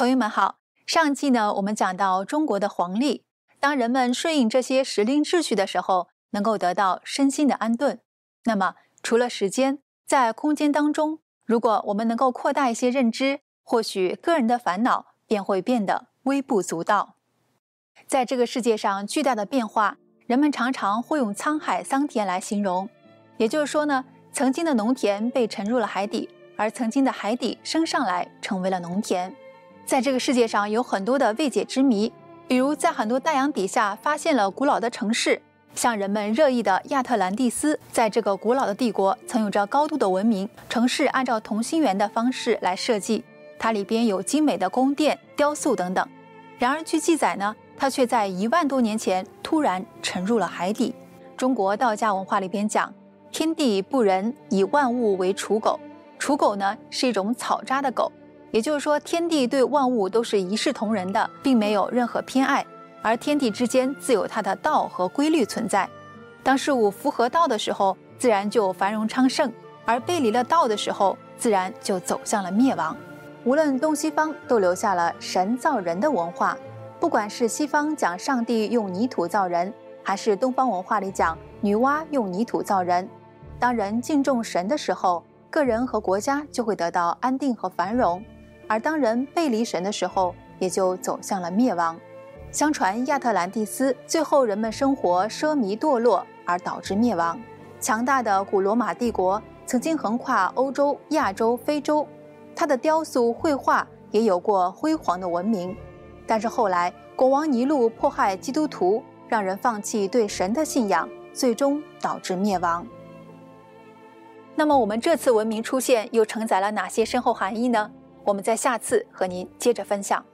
朋友们好，上季呢我们讲到中国的黄历，当人们顺应这些时令秩序的时候，能够得到身心的安顿。那么除了时间，在空间当中，如果我们能够扩大一些认知，或许个人的烦恼便会变得微不足道。在这个世界上，巨大的变化，人们常常会用沧海桑田来形容。也就是说呢，曾经的农田被沉入了海底，而曾经的海底升上来，成为了农田。在这个世界上有很多的未解之谜，比如在很多大洋底下发现了古老的城市，像人们热议的亚特兰蒂斯，在这个古老的帝国曾有着高度的文明，城市按照同心圆的方式来设计，它里边有精美的宫殿、雕塑等等。然而据记载呢，它却在一万多年前突然沉入了海底。中国道家文化里边讲。天地不仁，以万物为刍狗。刍狗呢是一种草扎的狗，也就是说，天地对万物都是一视同仁的，并没有任何偏爱。而天地之间自有它的道和规律存在。当事物符合道的时候，自然就繁荣昌盛；而背离了道的时候，自然就走向了灭亡。无论东西方，都留下了神造人的文化。不管是西方讲上帝用泥土造人，还是东方文化里讲女娲用泥土造人。当人敬重神的时候，个人和国家就会得到安定和繁荣；而当人背离神的时候，也就走向了灭亡。相传亚特兰蒂斯最后人们生活奢靡堕落，而导致灭亡。强大的古罗马帝国曾经横跨欧洲、亚洲、非洲，它的雕塑、绘画也有过辉煌的文明。但是后来国王尼禄迫害基督徒，让人放弃对神的信仰，最终导致灭亡。那么我们这次文明出现又承载了哪些深厚含义呢？我们在下次和您接着分享。